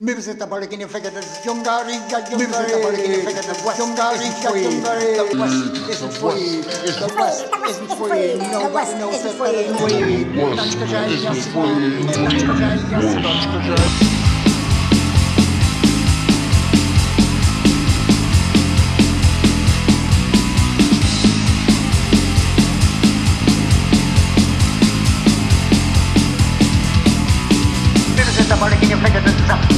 Mimset barking in figure the Jungari, barking in figure the Jungari, Jungari, the West isn't free, the West isn't free, nobody knows that but it's free. Nashka Jai, yes, Nashka Jai, yes, Nashka Jai. barking in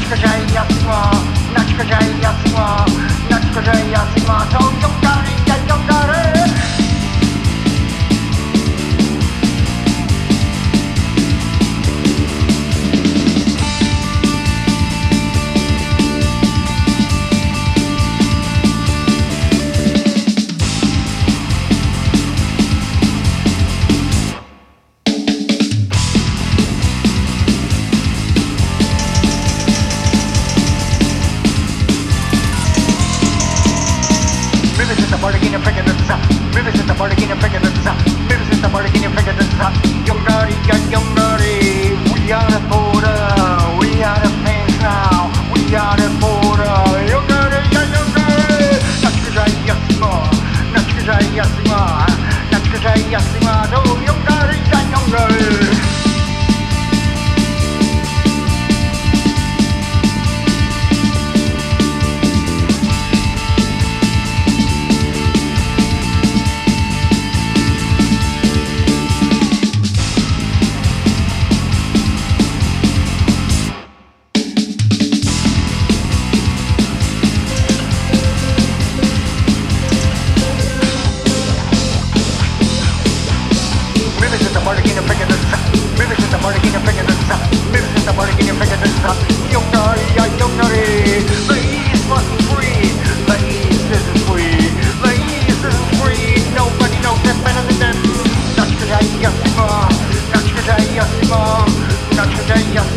Mimset barking in figure the Mimset barking in figure the Mimset barking in figure the Jungari, Jungari, we are the border, we are the fans now, we are the border. Jungari, Jungari, Nachka Jai Yasma, Nachka Jai Yasma, Nachka Jai Yasma, no Jungari, Jungari. Mimset barking in 像是针一样。